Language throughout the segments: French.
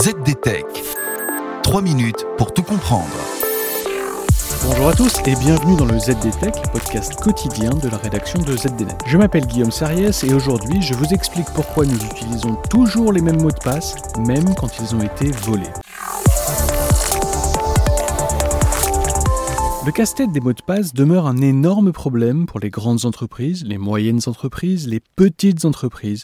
ZDTech. 3 minutes pour tout comprendre. Bonjour à tous et bienvenue dans le ZDTech, podcast quotidien de la rédaction de ZDNet. Je m'appelle Guillaume Sariès et aujourd'hui je vous explique pourquoi nous utilisons toujours les mêmes mots de passe, même quand ils ont été volés. Le casse-tête des mots de passe demeure un énorme problème pour les grandes entreprises, les moyennes entreprises, les petites entreprises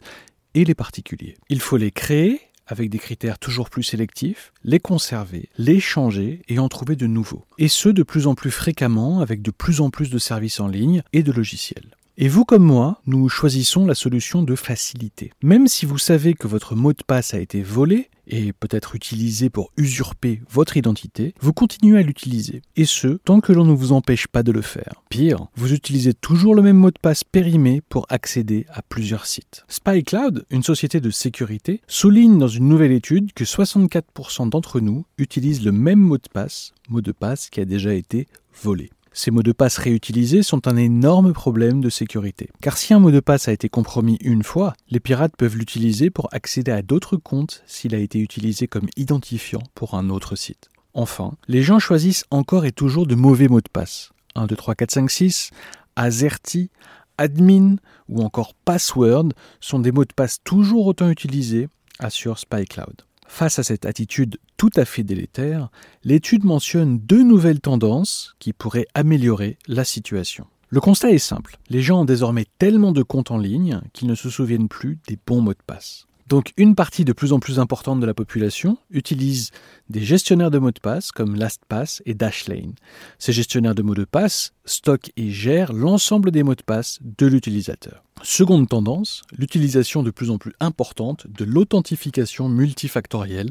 et les particuliers. Il faut les créer avec des critères toujours plus sélectifs, les conserver, les changer et en trouver de nouveaux. Et ce, de plus en plus fréquemment avec de plus en plus de services en ligne et de logiciels. Et vous comme moi, nous choisissons la solution de facilité. Même si vous savez que votre mot de passe a été volé et peut-être utilisé pour usurper votre identité, vous continuez à l'utiliser. Et ce, tant que l'on ne vous empêche pas de le faire. Pire, vous utilisez toujours le même mot de passe périmé pour accéder à plusieurs sites. SpyCloud, une société de sécurité, souligne dans une nouvelle étude que 64% d'entre nous utilisent le même mot de passe, mot de passe qui a déjà été volé. Ces mots de passe réutilisés sont un énorme problème de sécurité. Car si un mot de passe a été compromis une fois, les pirates peuvent l'utiliser pour accéder à d'autres comptes s'il a été utilisé comme identifiant pour un autre site. Enfin, les gens choisissent encore et toujours de mauvais mots de passe. 1, 2, 3, 4, 5, 6, AZERTY, admin ou encore password sont des mots de passe toujours autant utilisés, assure SpyCloud. Face à cette attitude tout à fait délétère, l'étude mentionne deux nouvelles tendances qui pourraient améliorer la situation. Le constat est simple, les gens ont désormais tellement de comptes en ligne qu'ils ne se souviennent plus des bons mots de passe. Donc une partie de plus en plus importante de la population utilise des gestionnaires de mots de passe comme LastPass et Dashlane. Ces gestionnaires de mots de passe stockent et gèrent l'ensemble des mots de passe de l'utilisateur. Seconde tendance, l'utilisation de plus en plus importante de l'authentification multifactorielle,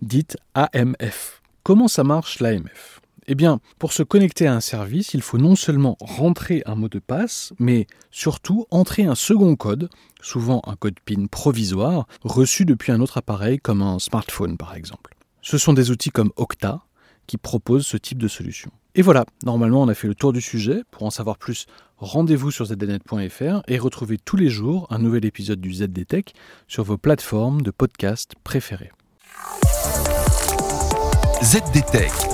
dite AMF. Comment ça marche l'AMF eh bien, pour se connecter à un service, il faut non seulement rentrer un mot de passe, mais surtout entrer un second code, souvent un code PIN provisoire, reçu depuis un autre appareil comme un smartphone par exemple. Ce sont des outils comme Okta qui proposent ce type de solution. Et voilà, normalement on a fait le tour du sujet. Pour en savoir plus, rendez-vous sur zdnet.fr et retrouvez tous les jours un nouvel épisode du ZDTech sur vos plateformes de podcast préférées. ZDTech.